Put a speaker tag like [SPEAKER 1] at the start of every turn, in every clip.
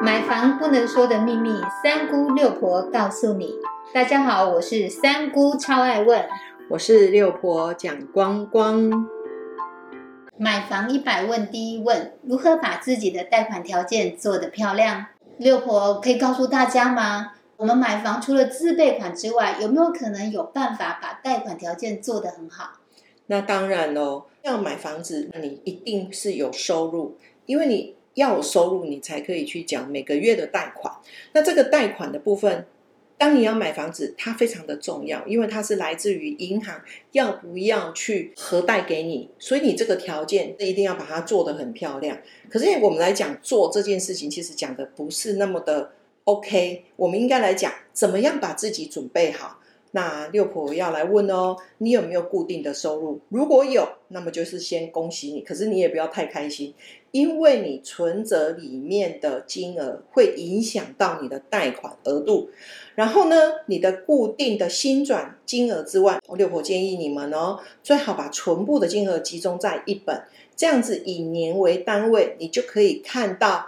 [SPEAKER 1] 买房不能说的秘密，三姑六婆告诉你。大家好，我是三姑，超爱问。
[SPEAKER 2] 我是六婆蒋光光。
[SPEAKER 1] 买房一百问，第一问：如何把自己的贷款条件做得漂亮？六婆可以告诉大家吗？我们买房除了自备款之外，有没有可能有办法把贷款条件做得很好？
[SPEAKER 2] 那当然喽，要买房子，你一定是有收入，因为你要有收入，你才可以去讲每个月的贷款。那这个贷款的部分，当你要买房子，它非常的重要，因为它是来自于银行要不要去核贷给你，所以你这个条件一定要把它做得很漂亮。可是我们来讲做这件事情，其实讲的不是那么的 OK，我们应该来讲怎么样把自己准备好。那六婆要来问哦，你有没有固定的收入？如果有，那么就是先恭喜你。可是你也不要太开心，因为你存折里面的金额会影响到你的贷款额度。然后呢，你的固定的新转金额之外，六婆建议你们哦，最好把全部的金额集中在一本，这样子以年为单位，你就可以看到。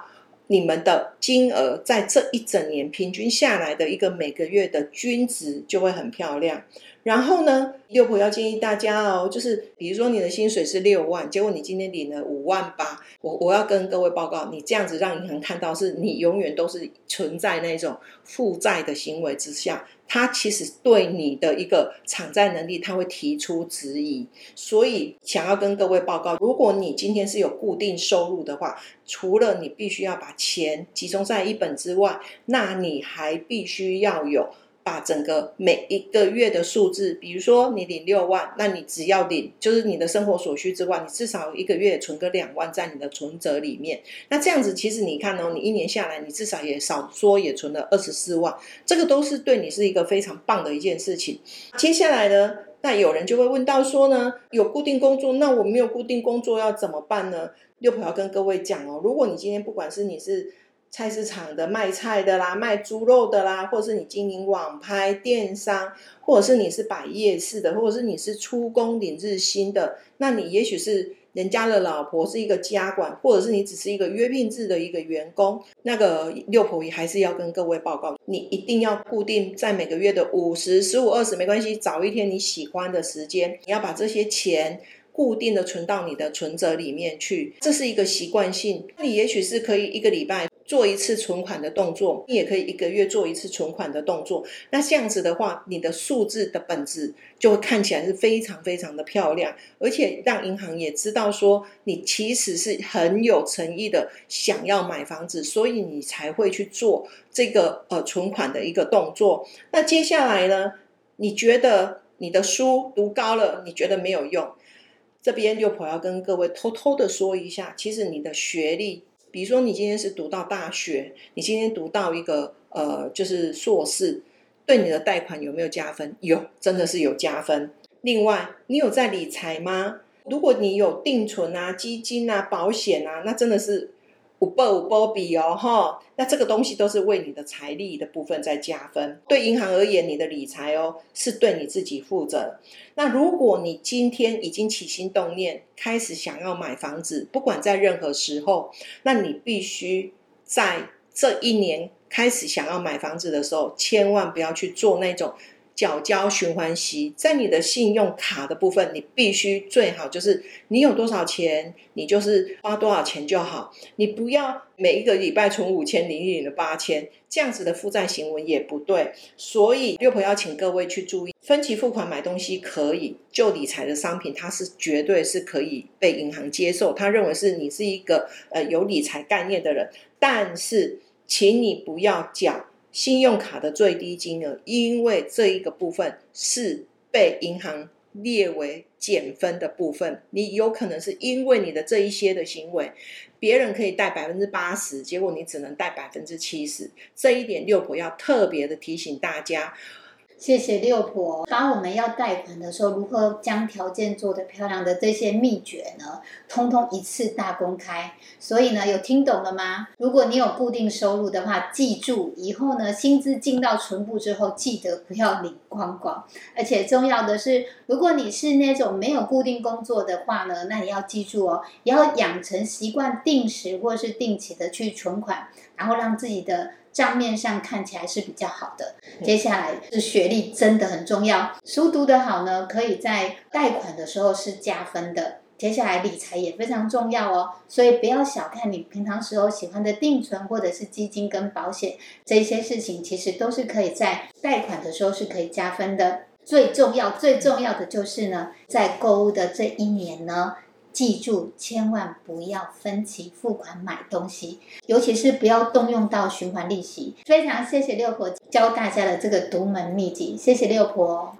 [SPEAKER 2] 你们的金额在这一整年平均下来的一个每个月的均值就会很漂亮。然后呢，六婆要建议大家哦，就是比如说你的薪水是六万，结果你今天领了五万八，我我要跟各位报告，你这样子让银行看到是你永远都是存在那种负债的行为之下。他其实对你的一个偿债能力，他会提出质疑，所以想要跟各位报告，如果你今天是有固定收入的话，除了你必须要把钱集中在一本之外，那你还必须要有。把整个每一个月的数字，比如说你领六万，那你只要领就是你的生活所需之外，你至少一个月存个两万在你的存折里面。那这样子，其实你看哦，你一年下来，你至少也少说也存了二十四万，这个都是对你是一个非常棒的一件事情。接下来呢，那有人就会问到说呢，有固定工作，那我没有固定工作要怎么办呢？六婆要跟各位讲哦，如果你今天不管是你是。菜市场的卖菜的啦，卖猪肉的啦，或者是你经营网拍电商，或者是你是摆夜市的，或者是你是出工领日薪的，那你也许是人家的老婆是一个家管，或者是你只是一个约聘制的一个员工，那个六婆也还是要跟各位报告，你一定要固定在每个月的五十、十五、二十没关系，找一天你喜欢的时间，你要把这些钱固定的存到你的存折里面去，这是一个习惯性，你也许是可以一个礼拜。做一次存款的动作，你也可以一个月做一次存款的动作。那这样子的话，你的数字的本质就会看起来是非常非常的漂亮，而且让银行也知道说你其实是很有诚意的想要买房子，所以你才会去做这个呃存款的一个动作。那接下来呢，你觉得你的书读高了，你觉得没有用？这边六婆要跟各位偷偷的说一下，其实你的学历。比如说，你今天是读到大学，你今天读到一个呃，就是硕士，对你的贷款有没有加分？有，真的是有加分。另外，你有在理财吗？如果你有定存啊、基金啊、保险啊，那真的是。五波五波比哦哈，那这个东西都是为你的财力的部分在加分。对银行而言，你的理财哦是对你自己负责。那如果你今天已经起心动念，开始想要买房子，不管在任何时候，那你必须在这一年开始想要买房子的时候，千万不要去做那种。缴交循环息，在你的信用卡的部分，你必须最好就是你有多少钱，你就是花多少钱就好。你不要每一个礼拜存五千，领一领的八千，这样子的负债行为也不对。所以六婆要请各位去注意，分期付款买东西可以，就理财的商品，它是绝对是可以被银行接受。他认为是你是一个呃有理财概念的人，但是请你不要缴。信用卡的最低金额，因为这一个部分是被银行列为减分的部分，你有可能是因为你的这一些的行为，别人可以贷百分之八十，结果你只能贷百分之七十，这一点六婆要特别的提醒大家。
[SPEAKER 1] 谢谢六婆，把我们要贷款的时候如何将条件做得漂亮的这些秘诀呢，通通一次大公开。所以呢，有听懂了吗？如果你有固定收入的话，记住以后呢，薪资进到存部之后，记得不要领光光。而且重要的是，如果你是那种没有固定工作的话呢，那你要记住哦，也要养成习惯，定时或是定期的去存款，然后让自己的。账面上看起来是比较好的，接下来是学历真的很重要，书读得好呢，可以在贷款的时候是加分的。接下来理财也非常重要哦，所以不要小看你平常时候喜欢的定存或者是基金跟保险这些事情，其实都是可以在贷款的时候是可以加分的。最重要最重要的就是呢，在购物的这一年呢。记住，千万不要分期付款买东西，尤其是不要动用到循环利息。非常谢谢六婆教大家的这个独门秘籍，谢谢六婆，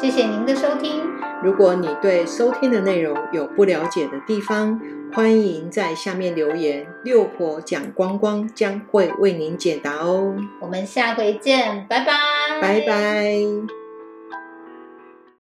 [SPEAKER 1] 谢谢您的收听。
[SPEAKER 2] 如果你对收听的内容有不了解的地方，欢迎在下面留言，六婆讲光光将会为您解答哦。
[SPEAKER 1] 我们下回见，拜拜，
[SPEAKER 2] 拜拜。